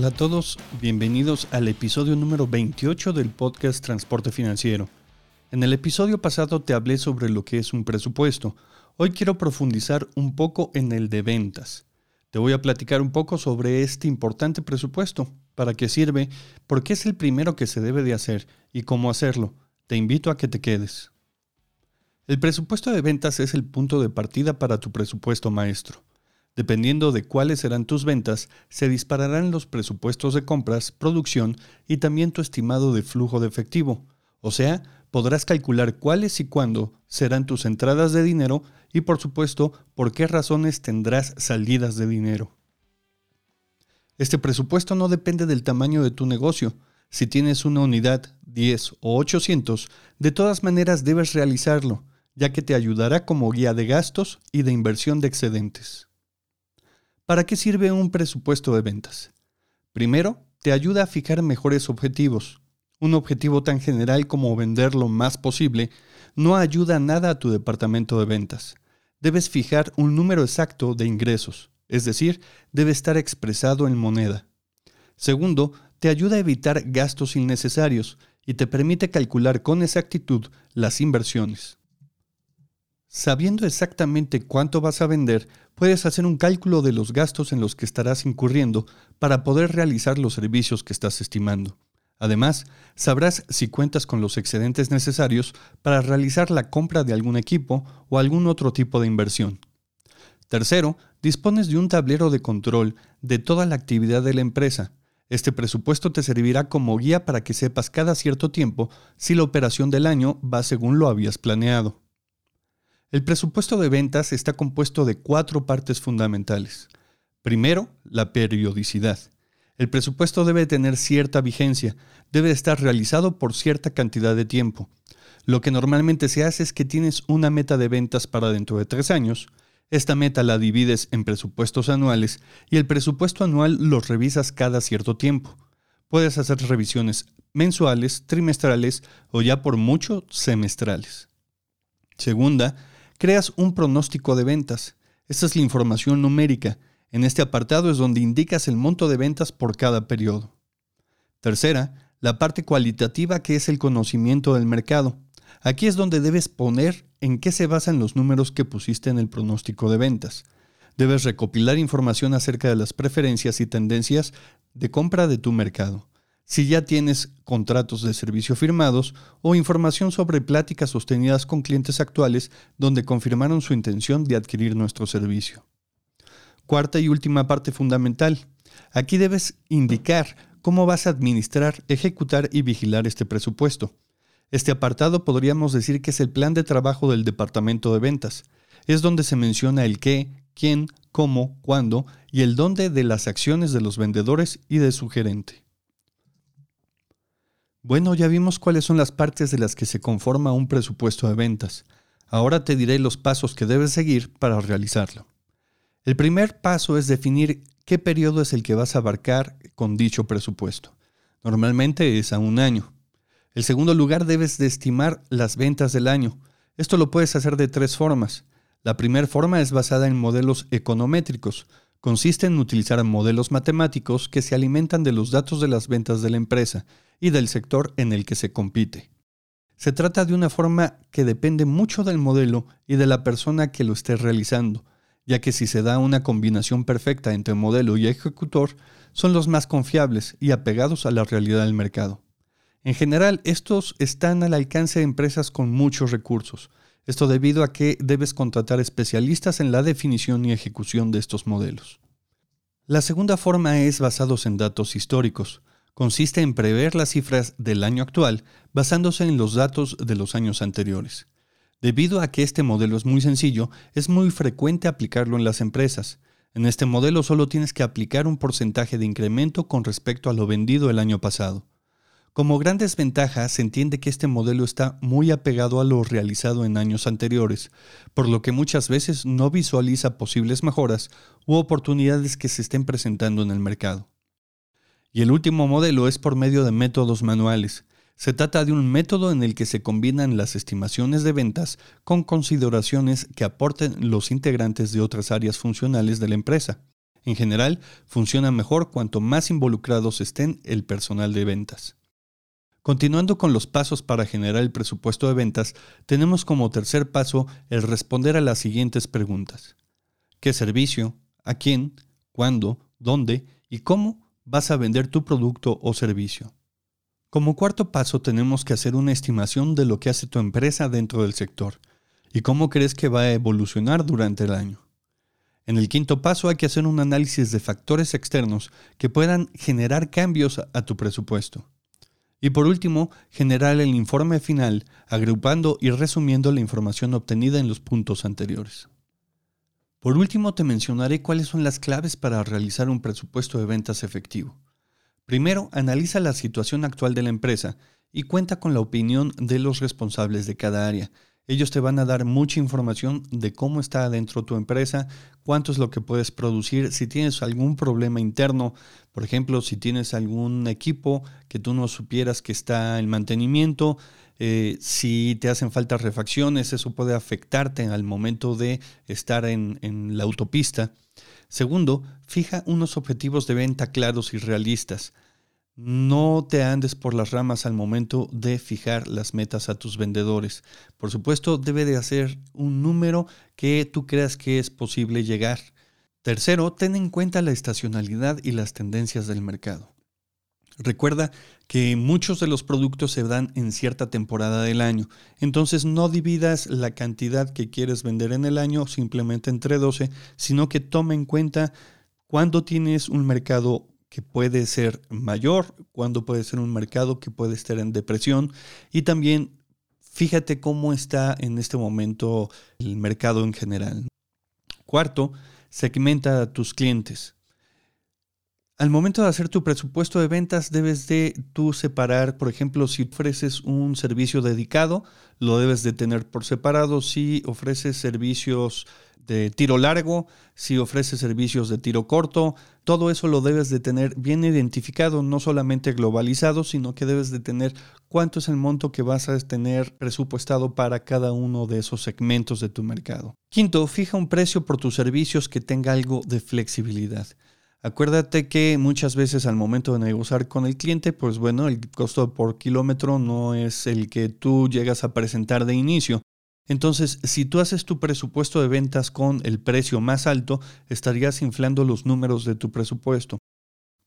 Hola a todos, bienvenidos al episodio número 28 del podcast Transporte Financiero. En el episodio pasado te hablé sobre lo que es un presupuesto. Hoy quiero profundizar un poco en el de ventas. Te voy a platicar un poco sobre este importante presupuesto, para qué sirve, por qué es el primero que se debe de hacer y cómo hacerlo. Te invito a que te quedes. El presupuesto de ventas es el punto de partida para tu presupuesto maestro. Dependiendo de cuáles serán tus ventas, se dispararán los presupuestos de compras, producción y también tu estimado de flujo de efectivo. O sea, podrás calcular cuáles y cuándo serán tus entradas de dinero y por supuesto por qué razones tendrás salidas de dinero. Este presupuesto no depende del tamaño de tu negocio. Si tienes una unidad, 10 o 800, de todas maneras debes realizarlo, ya que te ayudará como guía de gastos y de inversión de excedentes. ¿Para qué sirve un presupuesto de ventas? Primero, te ayuda a fijar mejores objetivos. Un objetivo tan general como vender lo más posible no ayuda nada a tu departamento de ventas. Debes fijar un número exacto de ingresos, es decir, debe estar expresado en moneda. Segundo, te ayuda a evitar gastos innecesarios y te permite calcular con exactitud las inversiones. Sabiendo exactamente cuánto vas a vender, puedes hacer un cálculo de los gastos en los que estarás incurriendo para poder realizar los servicios que estás estimando. Además, sabrás si cuentas con los excedentes necesarios para realizar la compra de algún equipo o algún otro tipo de inversión. Tercero, dispones de un tablero de control de toda la actividad de la empresa. Este presupuesto te servirá como guía para que sepas cada cierto tiempo si la operación del año va según lo habías planeado. El presupuesto de ventas está compuesto de cuatro partes fundamentales. Primero, la periodicidad. El presupuesto debe tener cierta vigencia, debe estar realizado por cierta cantidad de tiempo. Lo que normalmente se hace es que tienes una meta de ventas para dentro de tres años, esta meta la divides en presupuestos anuales y el presupuesto anual los revisas cada cierto tiempo. Puedes hacer revisiones mensuales, trimestrales o ya por mucho semestrales. Segunda, creas un pronóstico de ventas. Esta es la información numérica. En este apartado es donde indicas el monto de ventas por cada periodo. Tercera, la parte cualitativa que es el conocimiento del mercado. Aquí es donde debes poner en qué se basan los números que pusiste en el pronóstico de ventas. Debes recopilar información acerca de las preferencias y tendencias de compra de tu mercado si ya tienes contratos de servicio firmados o información sobre pláticas sostenidas con clientes actuales donde confirmaron su intención de adquirir nuestro servicio. Cuarta y última parte fundamental. Aquí debes indicar cómo vas a administrar, ejecutar y vigilar este presupuesto. Este apartado podríamos decir que es el plan de trabajo del departamento de ventas. Es donde se menciona el qué, quién, cómo, cuándo y el dónde de las acciones de los vendedores y de su gerente. Bueno, ya vimos cuáles son las partes de las que se conforma un presupuesto de ventas. Ahora te diré los pasos que debes seguir para realizarlo. El primer paso es definir qué periodo es el que vas a abarcar con dicho presupuesto. Normalmente es a un año. El segundo lugar debes de estimar las ventas del año. Esto lo puedes hacer de tres formas. La primera forma es basada en modelos econométricos, consiste en utilizar modelos matemáticos que se alimentan de los datos de las ventas de la empresa y del sector en el que se compite. Se trata de una forma que depende mucho del modelo y de la persona que lo esté realizando, ya que si se da una combinación perfecta entre modelo y ejecutor, son los más confiables y apegados a la realidad del mercado. En general, estos están al alcance de empresas con muchos recursos, esto debido a que debes contratar especialistas en la definición y ejecución de estos modelos. La segunda forma es basados en datos históricos. Consiste en prever las cifras del año actual basándose en los datos de los años anteriores. Debido a que este modelo es muy sencillo, es muy frecuente aplicarlo en las empresas. En este modelo solo tienes que aplicar un porcentaje de incremento con respecto a lo vendido el año pasado. Como gran desventaja, se entiende que este modelo está muy apegado a lo realizado en años anteriores, por lo que muchas veces no visualiza posibles mejoras u oportunidades que se estén presentando en el mercado. Y el último modelo es por medio de métodos manuales. Se trata de un método en el que se combinan las estimaciones de ventas con consideraciones que aporten los integrantes de otras áreas funcionales de la empresa. En general, funciona mejor cuanto más involucrados estén el personal de ventas. Continuando con los pasos para generar el presupuesto de ventas, tenemos como tercer paso el responder a las siguientes preguntas. ¿Qué servicio? ¿A quién? ¿Cuándo? ¿Dónde? ¿Y cómo vas a vender tu producto o servicio? Como cuarto paso tenemos que hacer una estimación de lo que hace tu empresa dentro del sector y cómo crees que va a evolucionar durante el año. En el quinto paso hay que hacer un análisis de factores externos que puedan generar cambios a tu presupuesto. Y por último, generar el informe final, agrupando y resumiendo la información obtenida en los puntos anteriores. Por último, te mencionaré cuáles son las claves para realizar un presupuesto de ventas efectivo. Primero, analiza la situación actual de la empresa y cuenta con la opinión de los responsables de cada área, ellos te van a dar mucha información de cómo está dentro tu empresa, cuánto es lo que puedes producir, si tienes algún problema interno, por ejemplo, si tienes algún equipo que tú no supieras que está en mantenimiento, eh, si te hacen falta refacciones, eso puede afectarte al momento de estar en, en la autopista. Segundo, fija unos objetivos de venta claros y realistas. No te andes por las ramas al momento de fijar las metas a tus vendedores. Por supuesto, debe de hacer un número que tú creas que es posible llegar. Tercero, ten en cuenta la estacionalidad y las tendencias del mercado. Recuerda que muchos de los productos se dan en cierta temporada del año, entonces no dividas la cantidad que quieres vender en el año simplemente entre 12, sino que tome en cuenta cuándo tienes un mercado que puede ser mayor, cuando puede ser un mercado que puede estar en depresión y también fíjate cómo está en este momento el mercado en general. Cuarto, segmenta a tus clientes. Al momento de hacer tu presupuesto de ventas, debes de tú separar, por ejemplo, si ofreces un servicio dedicado, lo debes de tener por separado. Si ofreces servicios de tiro largo, si ofreces servicios de tiro corto, todo eso lo debes de tener bien identificado, no solamente globalizado, sino que debes de tener cuánto es el monto que vas a tener presupuestado para cada uno de esos segmentos de tu mercado. Quinto, fija un precio por tus servicios que tenga algo de flexibilidad. Acuérdate que muchas veces al momento de negociar con el cliente, pues bueno, el costo por kilómetro no es el que tú llegas a presentar de inicio. Entonces, si tú haces tu presupuesto de ventas con el precio más alto, estarías inflando los números de tu presupuesto.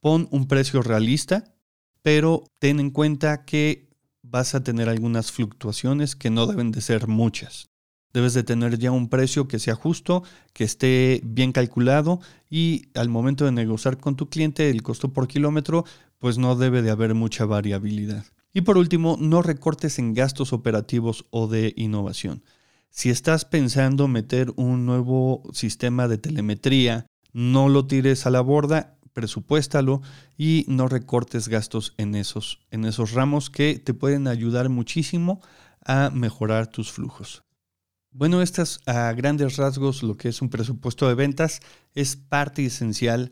Pon un precio realista, pero ten en cuenta que vas a tener algunas fluctuaciones que no deben de ser muchas. Debes de tener ya un precio que sea justo, que esté bien calculado y al momento de negociar con tu cliente el costo por kilómetro, pues no debe de haber mucha variabilidad. Y por último, no recortes en gastos operativos o de innovación. Si estás pensando meter un nuevo sistema de telemetría, no lo tires a la borda, presupuéstalo y no recortes gastos en esos, en esos ramos que te pueden ayudar muchísimo a mejorar tus flujos. Bueno, estas a grandes rasgos lo que es un presupuesto de ventas es parte esencial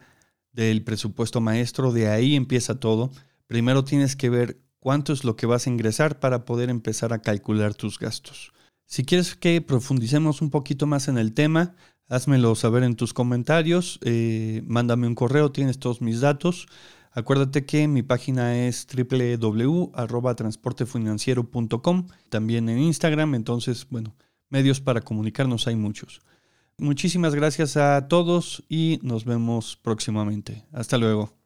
del presupuesto maestro, de ahí empieza todo. Primero tienes que ver cuánto es lo que vas a ingresar para poder empezar a calcular tus gastos. Si quieres que profundicemos un poquito más en el tema, házmelo saber en tus comentarios, eh, mándame un correo, tienes todos mis datos. Acuérdate que mi página es www.transportefinanciero.com, también en Instagram, entonces, bueno, medios para comunicarnos hay muchos. Muchísimas gracias a todos y nos vemos próximamente. Hasta luego.